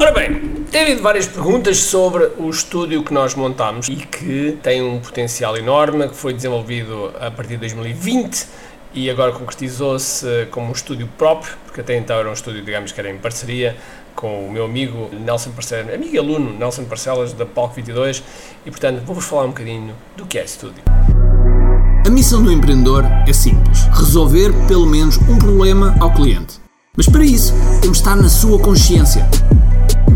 Ora bem, tem havido várias perguntas sobre o estúdio que nós montámos e que tem um potencial enorme, que foi desenvolvido a partir de 2020 e agora concretizou-se como um estúdio próprio, porque até então era um estúdio, digamos, que era em parceria com o meu amigo Nelson Parcelas, amigo e aluno Nelson Parcelas da Palco 22 e portanto vou-vos falar um bocadinho do que é estúdio. A missão do empreendedor é simples: resolver pelo menos um problema ao cliente. Mas para isso, temos de estar na sua consciência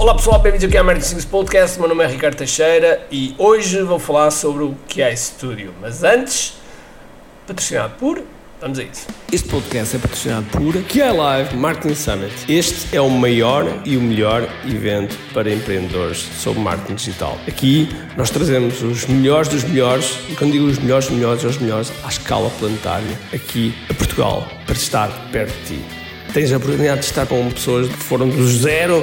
Olá pessoal, bem-vindos aqui ao Marketing Podcast. Meu nome é Ricardo Teixeira e hoje vou falar sobre o que é Studio. Mas antes, patrocinado por Vamos a isso. Este podcast é patrocinado por QI Live Marketing Summit. Este é o maior e o melhor evento para empreendedores sobre marketing digital. Aqui nós trazemos os melhores dos melhores, e quando digo os melhores dos melhores, os melhores à escala planetária, aqui a Portugal, para estar perto de ti. Tens a oportunidade de estar com pessoas que foram do zero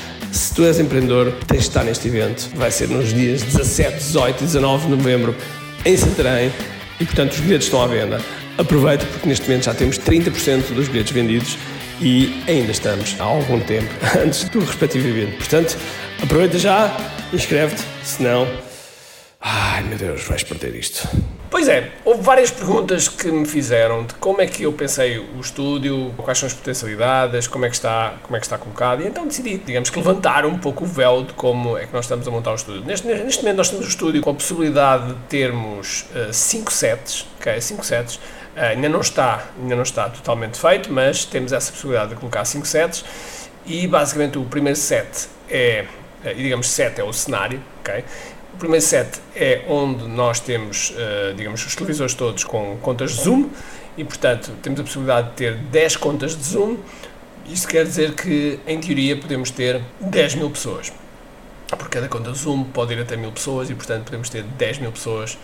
se tu és empreendedor, tens de estar neste evento. Vai ser nos dias 17, 18 e 19 de novembro em Santarém e, portanto, os bilhetes estão à venda. Aproveita porque neste momento já temos 30% dos bilhetes vendidos e ainda estamos há algum tempo antes do respectivo evento. Portanto, aproveita já, inscreve-te, senão. Ai meu Deus, vais perder isto. Pois é, houve várias perguntas que me fizeram de como é que eu pensei o estúdio, quais são as potencialidades, como é que está, como é que está colocado, e então decidi, digamos que levantar um pouco o véu de como é que nós estamos a montar o estúdio. Neste, neste momento nós temos o estúdio com a possibilidade de termos 5 uh, sets, ok, 5 sets, Uh, ainda, não está, ainda não está totalmente feito, mas temos essa possibilidade de colocar 5 sets e basicamente o primeiro set é, uh, digamos, set é o cenário, ok? O primeiro set é onde nós temos, uh, digamos, os televisores todos com contas de zoom e, portanto, temos a possibilidade de ter 10 contas de zoom. Isto quer dizer que, em teoria, podemos ter 10 mil pessoas. Por cada conta de zoom pode ir até mil pessoas e, portanto, podemos ter 10 mil pessoas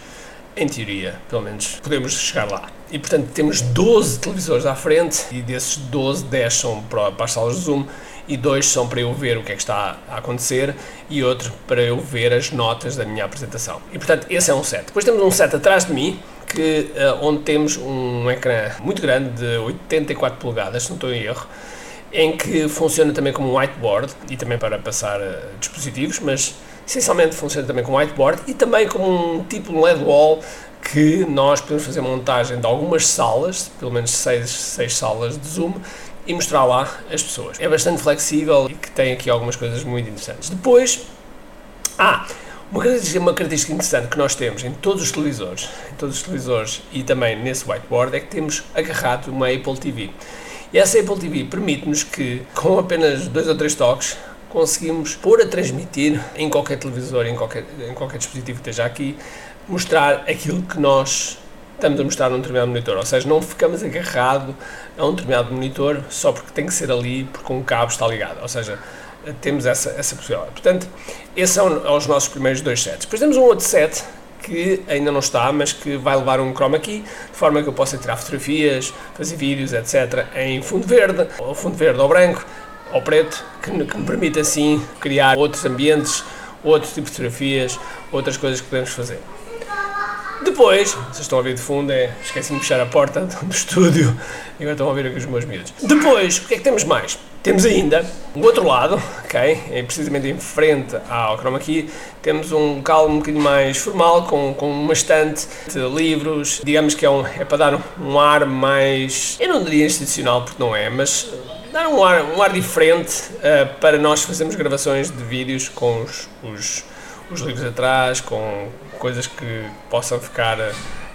em teoria, pelo menos, podemos chegar lá. E portanto temos 12 televisores à frente e desses 12, 10 são para, para as salas de Zoom e dois são para eu ver o que é que está a acontecer e outro para eu ver as notas da minha apresentação. E portanto esse é um set. Depois temos um set atrás de mim que, uh, onde temos um ecrã muito grande de 84 polegadas, se não estou em erro, em que funciona também como whiteboard e também para passar uh, dispositivos, mas essencialmente funciona também como whiteboard e também como um tipo de LED wall que nós podemos fazer montagem de algumas salas, pelo menos seis, seis salas de Zoom, e mostrar lá as pessoas. É bastante flexível e que tem aqui algumas coisas muito interessantes. Depois, ah, uma característica, uma característica interessante que nós temos em todos os televisores, em todos os televisores e também nesse whiteboard é que temos agarrado uma Apple TV. E essa Apple TV permite-nos que, com apenas dois ou três toques, conseguimos pôr a transmitir em qualquer televisor, em qualquer, em qualquer dispositivo que esteja aqui, mostrar aquilo que nós estamos a mostrar num determinado monitor. Ou seja, não ficamos agarrado a um determinado monitor só porque tem que ser ali, porque um cabo está ligado. Ou seja, temos essa, essa possibilidade. Portanto, esses são os nossos primeiros dois sets. Depois temos um outro set que ainda não está, mas que vai levar um chroma key, de forma que eu possa tirar fotografias, fazer vídeos, etc., em fundo verde, ou fundo verde ou branco, ao preto, que, que me permite assim criar outros ambientes, outros tipos de fotografias, outras coisas que podemos fazer. Depois, vocês estão a ouvir de fundo, é, esqueci-me de fechar a porta do estúdio e agora estão a ouvir aqui os meus miúdos. Depois, o que é que temos mais? Temos ainda o outro lado, ok? É precisamente em frente ao chroma key, temos um local um bocadinho mais formal, com, com uma estante de livros, digamos que é, um, é para dar um, ar mais, eu não diria institucional porque não é, mas dar um ar, um ar diferente uh, para nós fazermos gravações de vídeos com os, os, os livros atrás, com coisas que possam ficar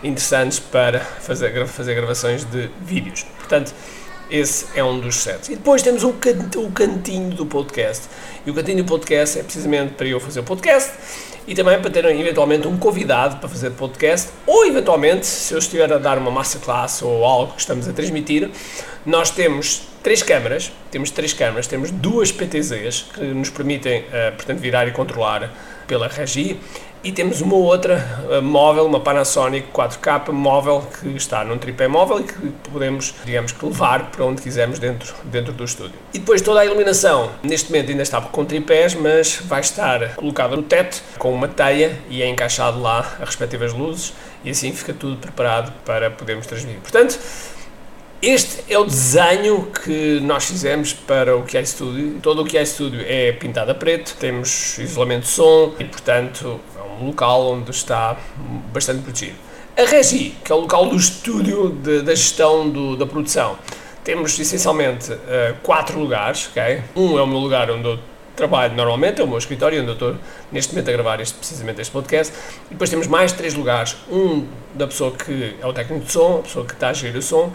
interessantes para fazer, fazer gravações de vídeos. Portanto, esse é um dos sets. E depois temos o, cantinho do podcast. E o cantinho do podcast é precisamente para eu fazer o podcast e também para ter eventualmente um convidado para fazer podcast ou eventualmente se eu estiver a dar uma masterclass ou algo que estamos a transmitir, nós temos três câmaras, temos três câmaras, temos duas PTZs que nos permitem, uh, portanto, virar e controlar pela Regi e temos uma outra uh, móvel, uma Panasonic 4K móvel que está num tripé móvel e que podemos, digamos que levar para onde quisermos dentro, dentro do estúdio. E depois toda a iluminação, neste momento ainda está com tripés, mas vai estar colocada no teto com uma teia e é encaixado lá as respectivas luzes e assim fica tudo preparado para podermos transmitir. Portanto, este é o desenho que nós fizemos para o QI Studio. Todo o QI Studio é pintado a preto, temos isolamento de som e, portanto, é um local onde está bastante protegido. A Regi, que é o local do estúdio de, da gestão do, da produção, temos essencialmente uh, quatro lugares. Okay? Um é o meu lugar onde eu trabalho normalmente, é o meu escritório, onde eu estou neste momento a gravar este, precisamente este podcast. E depois temos mais três lugares. Um da pessoa que é o técnico de som, a pessoa que está a gerir o som,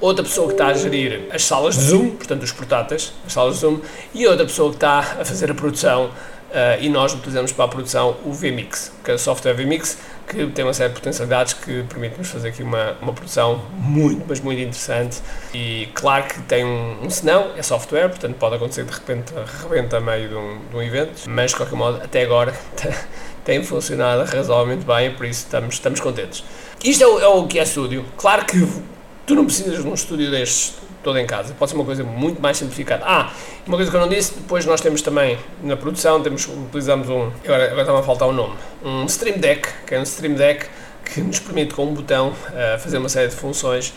outra pessoa que está a gerir as salas de Zoom, portanto os portáteis, as salas de Zoom, e outra pessoa que está a fazer a produção. Uh, e nós utilizamos para a produção o VMix, que é o software VMix, que tem uma série de potencialidades que permite-nos fazer aqui uma, uma produção muito, mas muito interessante. E claro que tem um, um senão, é software, portanto pode acontecer de repente rebenta a meio de um, de um evento, mas de qualquer modo, até agora tem funcionado razoavelmente bem e por isso estamos, estamos contentes. Isto é o, é o que é estúdio. Claro que tu não precisas de um estúdio destes todo em casa. Pode ser uma coisa muito mais simplificada. Ah, uma coisa que eu não disse, depois nós temos também na produção, temos, utilizamos um, agora, agora está-me a faltar o um nome, um Stream Deck, que é um Stream Deck que nos permite com um botão uh, fazer uma série de funções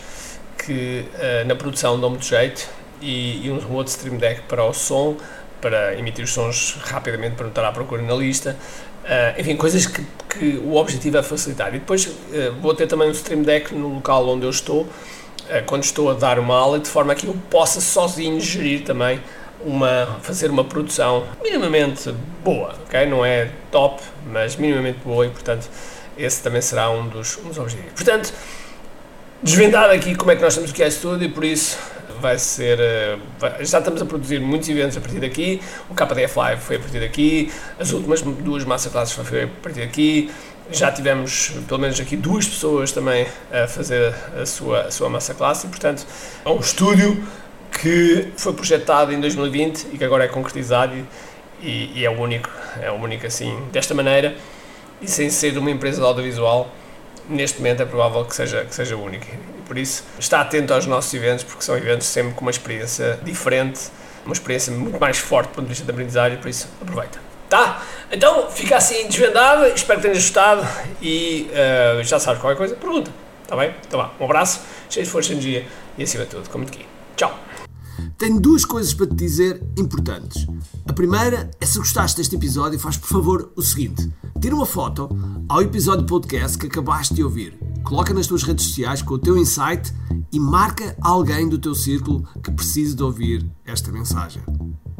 que uh, na produção dão muito jeito e, e, um outro Stream Deck para o som, para emitir os sons rapidamente para não estar à procura na lista. Uh, enfim, coisas que, que, o objetivo é facilitar. E depois vou ter também um Stream Deck no local onde eu estou, quando estou a dar uma aula, de forma que eu possa sozinho gerir também uma, fazer uma produção minimamente boa, ok? Não é top, mas minimamente boa e, portanto, esse também será um dos, um dos objetivos. Portanto, desvendado aqui como é que nós temos que é estúdio, por isso vai ser. Eh, já estamos a produzir muitos eventos a partir daqui. O KDF Live foi a partir daqui, as últimas duas masterclasses foi a partir daqui já tivemos pelo menos aqui duas pessoas também a fazer a sua, a sua massa classe e, portanto, é um estúdio que foi projetado em 2020 e que agora é concretizado e, e, é o único, é o único assim, desta maneira e sem ser uma empresa de audiovisual, neste momento é provável que seja, que seja único. E por isso, está atento aos nossos eventos, porque são eventos sempre com uma experiência diferente, uma experiência muito mais forte do ponto de vista da aprendizagem, por isso, aproveita. Tá? Então fica assim desvendado, espero que tenhas gostado e uh, já sabes qualquer coisa, pergunta. Tá bem? Então vá, um abraço, cheio de força energia e acima de tudo, como aqui. Tchau! Tenho duas coisas para te dizer importantes. A primeira é se gostaste deste episódio, faz por favor o seguinte: tira uma foto ao episódio podcast que acabaste de ouvir, coloca nas tuas redes sociais com o teu insight e marca alguém do teu círculo que precise de ouvir esta mensagem.